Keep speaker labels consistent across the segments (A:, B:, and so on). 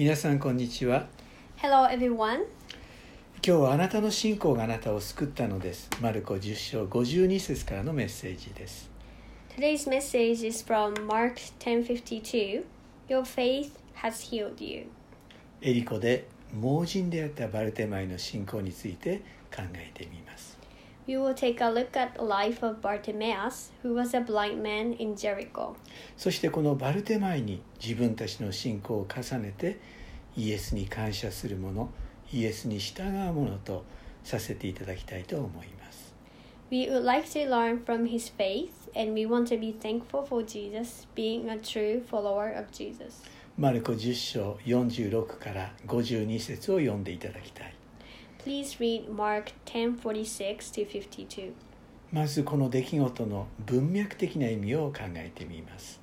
A: 皆さんこんにちは
B: Hello, everyone.
A: 今日はあなたの信仰があなたを救ったのですマルコ10章52節からのメッセージです
B: Today's message is from Mark 10:52. Your faith has healed you.
A: エリコで盲人であったバルテマイの信仰について考えてみます
B: We will take a look at the life of Bartimaeus, who was a blind man in Jericho.
A: そしてこのバルテマイに自分たちの信仰を重ねてイエスに感謝するものイエスに従うものとさせていただきたいと思います
B: We would like to learn from his faith, and we want to be thankful for Jesus being a true follower of Jesus.
A: マルコ10章46から52節を読んでいただきたい
B: Please read Mark 10:46 to 52.
A: まずこの出来事の文脈的な意味を考えてみます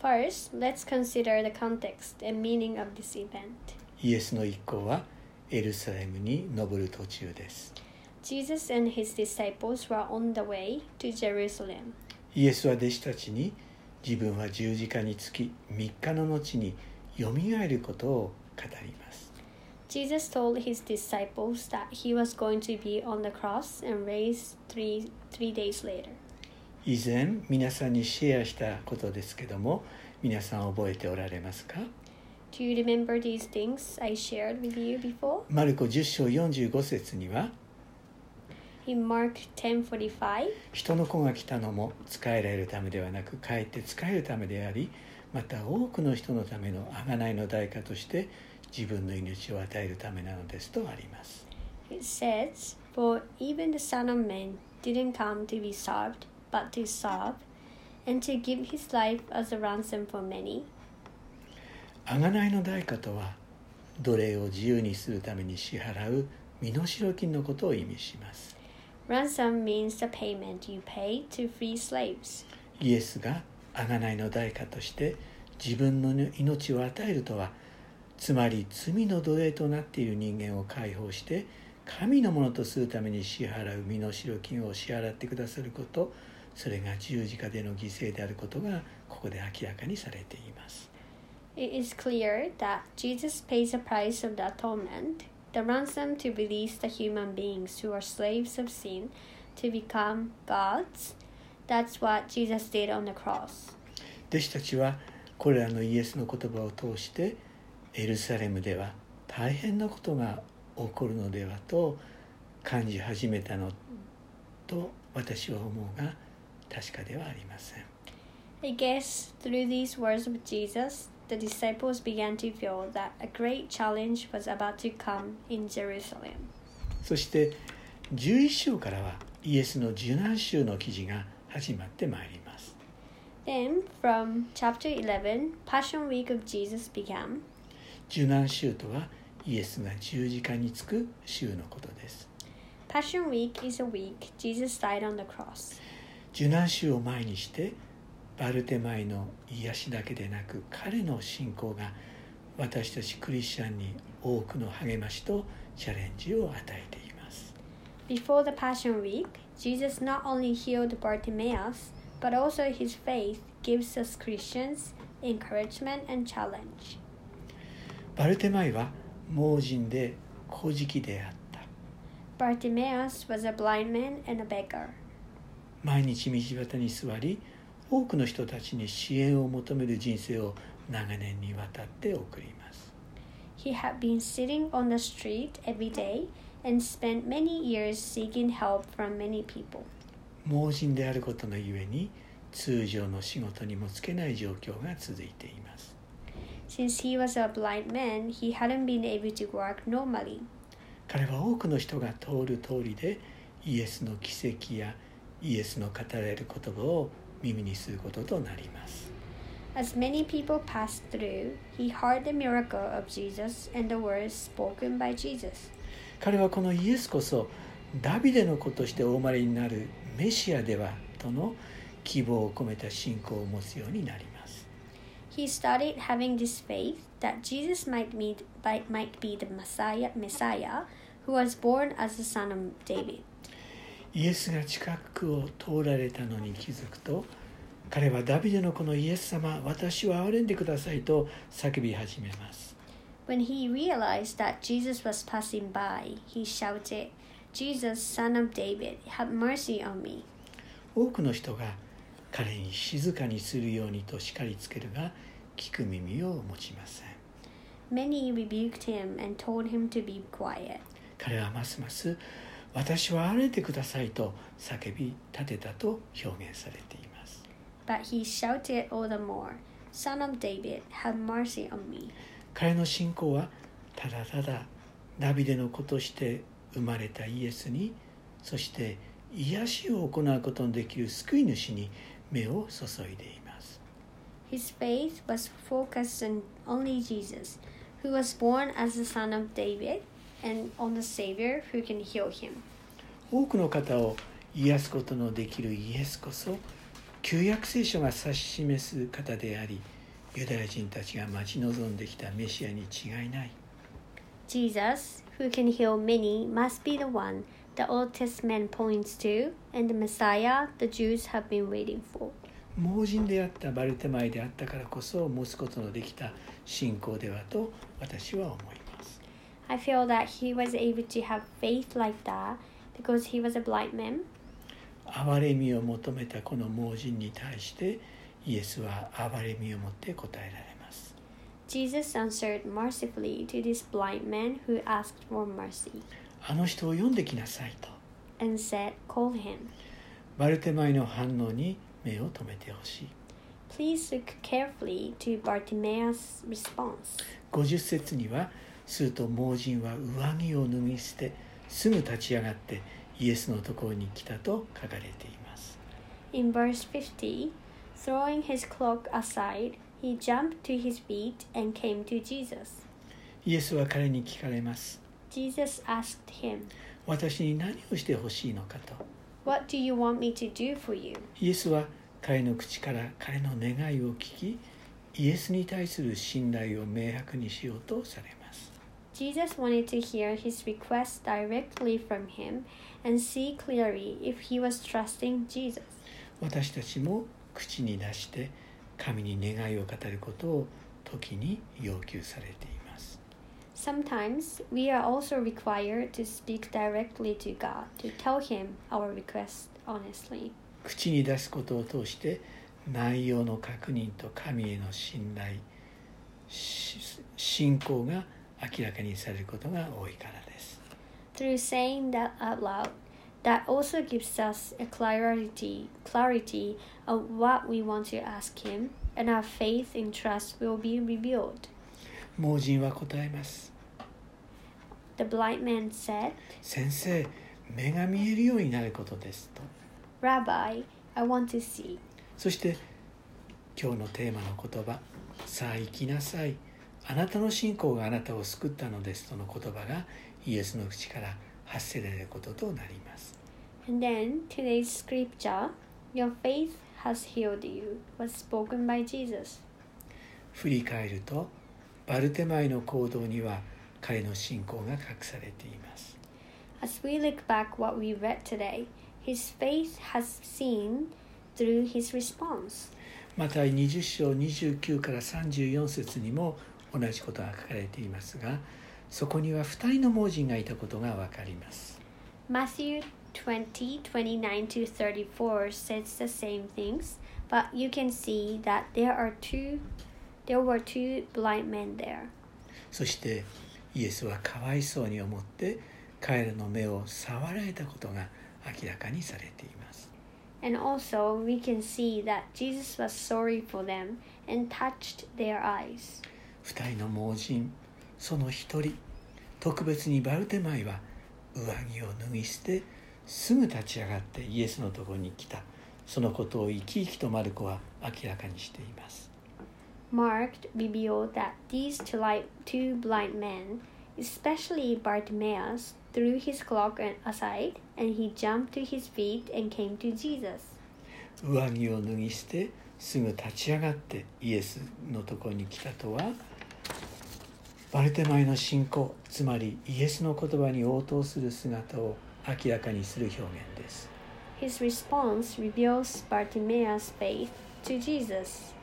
B: First, let's consider the context and meaning of this event.
A: イエスの一行はエルサレムに登る途中です
B: Jesus and his disciples were on the way to Jerusalem.
A: イエスは弟子たちに自分は十字架につき3日の後によみがえることを語ります以前皆さんにシェアしたことですけども皆さん覚えておられますか？マルコ10章45節には人の子が来たのも使えられるためではなくかえって使えるためでありまた多くの人のための贖いの代価として自分の命を与えるためなのですとあります
B: it says, For even the Son of Man didn't come to be served, but to serve, and to give his life as a ransom for many.
A: 贖いの代価とは奴隷を自由にするために支払う身代金のことを意味します
B: Ransom means the payment you pay to free slaves.
A: イエスが贖いの代価として自分の命を与えるとはつまり罪の奴隷となっている人間を解放して神のものとするために支払う身代金を支払ってくださることそれが十字架での犠牲であることがここで明らかにされています
B: It is clear that Jesus pays the price of the atonement, the ransom to release the human beings who are slaves of sin to become gods. That's what Jesus did on the cross.
A: 弟子たちはこれらのイエスの言葉を通してエルサレムでは大変なことが起こるのではと感じ始めたのと私は思うが確かではありません
B: I guess through these words of Jesus, the disciples began to feel that a great challenge was about to come in Jerusalem.
A: そして11章からはイエスの受難週の記事が始まってまいります
B: Then, from chapter 11, Passion Week of Jesus began.
A: 受難週とはイエスが十字架につく週のことです
B: Passion Week is a week Jesus died on the cross.
A: 受難週を前にしてバルテマイの癒しだけでなく彼の信仰が私たちクリスチャンに多くの励ましとチャレンジを与えています
B: Before the Passion Week, Jesus not only healed Bartimaeus, but also his faith gives us Christians encouragement and challenge.
A: バルテマイは盲人で小敷であった。
B: バルテマイは。
A: 毎日道端に座り、多くの人たちに支援を求める人生を長年にわたって送ります。盲人であることのゆえに、通常の仕事にもつけない状況が続いています。
B: Since he was a blind man, he hadn't been able to work normally.
A: 彼は多くの人が通る通りでイエスの奇跡やイエスの語られる言葉を耳にすることとなります
B: As many people passed through, he heard the miracle of Jesus and the words spoken by Jesus.
A: 彼はこのイエスこそダビデの子としてお生まれになるメシアではとの希望を込めた信仰を持つようになります
B: He started having this faith that Jesus might, meet, by, might be the Messiah, Messiah who was born as the son of David.
A: イエスが近くを通られたのに気づくと彼はダビデのこのイエス様私を憐れんでくださいと叫び始めます
B: When he realized that Jesus was passing by, he shouted, Jesus, son of David, have mercy on me.
A: 多くの人が 彼に静かにするようにと叱りつけるが聞く耳を持ちません
B: Many rebuked him and told him to be quiet.
A: 彼はますます私は歩いてくださいと叫び立てたと表現されています
B: But he shouted all the more, Son of David, have mercy on me.
A: 彼の信仰はただただダビデの子として生まれたイエスにそして癒しを行うことのできる救い主に目を注いでいます
B: His faith was focused on only Jesus, who was born as the son of David, and on the Savior who can heal him.
A: 多くの方を癒すことのできるイエスこそ旧約聖書が指し示す方でありユダヤ人たちが待ち望んできたメシアに違いない
B: Jesus, who can heal many, must be the one the Old Testament points to, and the Messiah the Jews have been waiting for.
A: 盲人であったバルテマイであったからこそ持つことのできた信仰ではと私は思います
B: I feel that he was able to have faith like that because he was a blind man.
A: 憐れみを求めたこの盲人に対してイエスは憐れみを持って答えられます
B: Jesus answered mercifully to this blind man who asked for mercy
A: あの人を読んできなさいと
B: and said, Call him.
A: バルテマイの反応に目を留めてほしい
B: Please look carefully to Bartimaeus' response.
A: 50節にはすると盲人は上着を脱ぎ捨てすぐ立ち上がってイエスのところに来たと書かれています
B: In verse 50, throwing his cloak aside, he jumped to his feet and came to Jesus.
A: イエスは彼に聞かれます
B: Jesus asked him,
A: 私に何をしてほしいのかと
B: What do you want me to do for you?
A: イエスは彼の口から彼の願いを聞きイエスに対する信頼を明白にしようとされます
B: Jesus wanted to hear his request directly from him and see clearly if he was trusting Jesus.
A: 私たちも口に出して神に願いを語ることを時に要求されています
B: Sometimes we are also required to speak directly to God, to tell him our request honestly.
A: 口に出すことを通して内容の確認と神への信頼し信仰が明らかにされることが多いからです
B: Through saying that out loud, that also gives us a clarity, clarity of what we want to ask him, and our faith and trust will be revealed.
A: 盲人は答えます
B: The blind man said,
A: 先生目が見えるようになることですと
B: Rabbi, I want to see.
A: そして今日のテーマの言葉「さあ行きなさいあなたの信仰があなたを救ったのです」との言葉がイエスの口から発せられることとなります
B: And then today's scripture, Your faith has healed you, was spoken by Jesus.
A: 振り返るとバルテマイの行動には彼の信仰が隠されています
B: As we look back what we read today, his faith has seen through his response.
A: また20章29から34節にも同じことが書かれていますがそこには2人の盲人がいたことが分かります
B: Matthew 20 29 to 34 says the same things, but you can see that there are two there were two blind men there.
A: そしてイエスはかわいそうに思って彼らの目を触られたことが明らかにされています。
B: And also we can see that Jesus was sorry for them and touched their eyes.
A: 2人の盲人その一人特別にバルテマイは上着を脱ぎ捨てすぐ立ち上がってイエスのところに来た。そのことを生き生きとマルコは明らかにしています
B: Marked revealed that these two, li- two blind men, especially Bartimaeus, threw his cloak an- aside and he jumped to his feet and came to Jesus.
A: 上着を脱ぎ捨てすぐ立ち上がってイエスのところに来たとはバルテマイの信仰つまりイエスの言葉に応答する姿を明らかにする表現です
B: His response reveals Bartimaeus' faith to Jesus.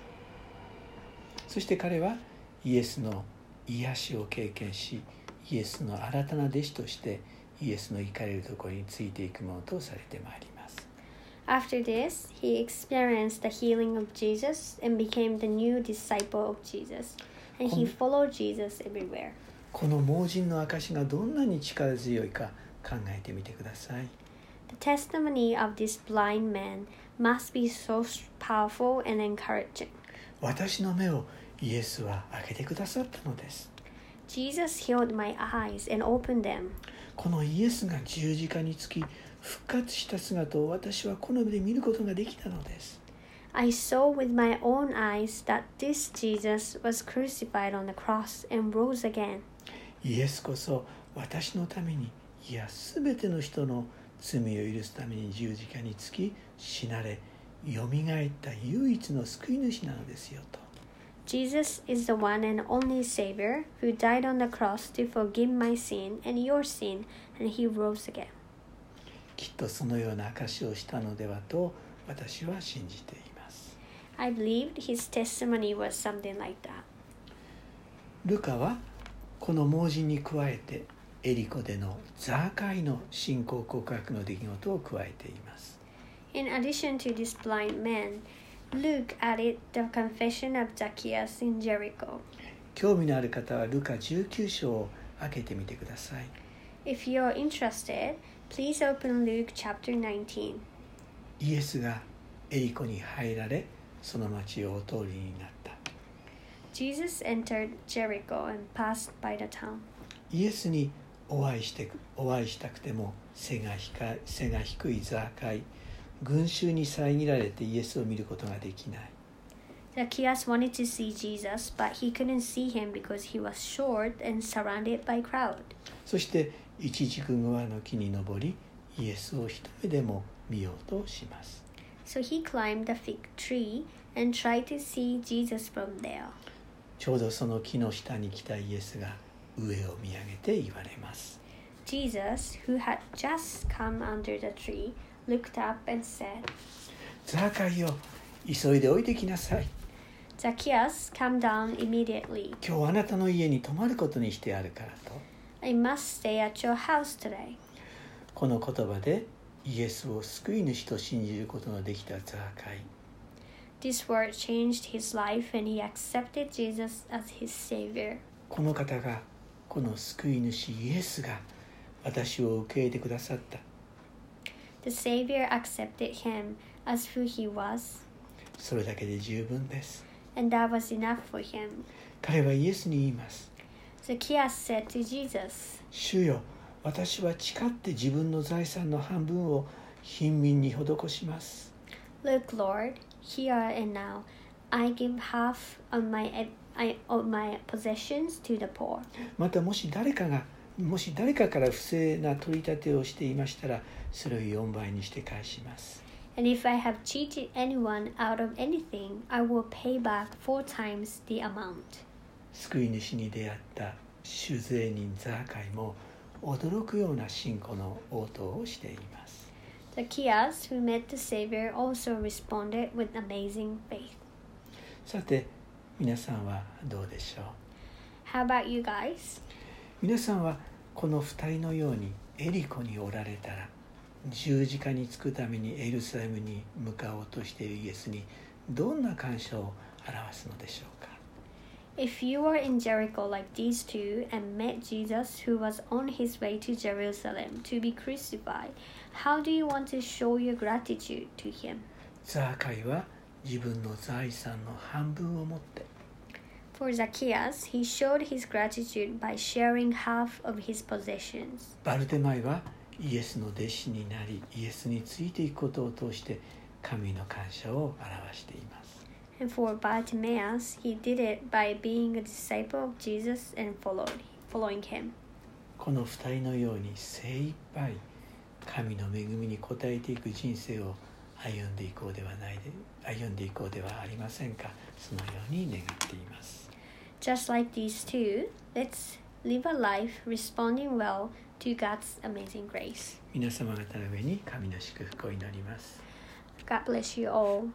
A: そして彼はイエスの癒しを経験しイエスの新たな弟子としてイエスの行かれるところについていくものとされてまいります
B: After this, he experienced the healing of Jesus and became the new disciple of Jesus. And he followed Jesus everywhere.
A: この盲人の証がどんなに力強いか考えてみてください
B: The testimony of this blind man must be so powerful and encouraging.
A: 私の目をイエスは開けてくださったのです
B: Jesus healed my eyes and opened them.
A: このイエスが十字架につき復活した姿を私はこの目で見ることができたのです
B: I saw with my own eyes that this Jesus was crucified on the cross and rose again.
A: イエスこそ私のためにいや全ての人の罪を許すために十字架につき死なれよみがえった唯一の救い主なのですよと
B: Jesus is the one and only Savior who died on the cross to forgive my sin and your sin, and he rose again.
A: きっとそのような証しをしたのではと私は信じています
B: I believed his testimony was something like that.
A: ルカはこの盲人に加えてエリコでのザーカイの信仰告白の出来事を加えています
B: In addition to this blind man, Luke added the confession of Zacchaeus in Jericho.
A: 興味のある方はルカ19章を開けてみてください
B: If you're interested, please open Luke chapter 19.
A: イエスがエリコに入られその町をお通りになった
B: Jesus entered Jericho and passed by the town.
A: イエスにお会いしてくお会いしたくても背が低い背が低いザーカイ群衆に遮られてイエスを見ることができない
B: Zacchaeus wanted to see Jesus, but he couldn't see him because he was short and surrounded by crowd.
A: そして一軸グアの木に登りイエスを一目でも見ようとします
B: So he climbed the fig tree and tried to see Jesus from there.
A: ちょうどその木の下に来たイエスが上を見上げて言われます
B: Jesus, who had just come under the tree, looked up and said,
A: ザーカイよ急いで降りてきなさい
B: Zacchaeus, come down immediately.
A: 今日あなたの家に泊まることにしてあるからと
B: I must stay at your house today.
A: この言葉でイエスを救い主と信じることのできたザーカイ
B: This word changed his life and he accepted Jesus as his savior.
A: この方がこの救い主イエスが私を受け入れてくださった
B: The savior accepted him as who he was,
A: それだけで十分です
B: and that was enough for him.
A: 彼はイエスに言います
B: Zacchaeus said to Jesus,
A: 主よ私は誓って自分の財産の半分を貧民に施します
B: Look, Lord, here and now, I give half of my I, of my possessions to the poor.
A: またもし誰かが もし誰かから不正な取り立てをしていましたらそれを4倍にして返します
B: And if I have cheated anyone out of anything, I will pay back four times the amount.
A: 救い主に出会った酒税人ザーカイも驚くような信仰の応答をしています
B: Zacchaeus, who met the Savior, also responded with amazing faith.
A: さて皆さんはどうでしょう
B: How about you guys?
A: 皆さんはこの2人のようにエリコにおられたら十字架につくためにエルサレムに向かおうとしているイエスにどんな感謝を表すのでしょうか
B: If you were in Jericho like these two and met Jesus, who was on his way to Jerusalem to be crucified, how do you want to show your gratitude to him?
A: ザーカイは自分の財産の半分を持って
B: For Zacchaeus, he showed his gratitude by sharing half of his possessions.
A: バルテマイはイエスの弟子になりイエスについていくことを通して神の感謝を表しています
B: And for Bartimaeus, he did it by being a disciple of Jesus and followed, following him.
A: この2人のように精一杯神の恵みに応えていく人生を歩んでいこうではないで歩んでいこうではありませんかそのように願っています
B: Just like these two, let's live a life responding well to God's amazing grace.
A: 皆様方の上に神の祝福を祈ります
B: God bless you all.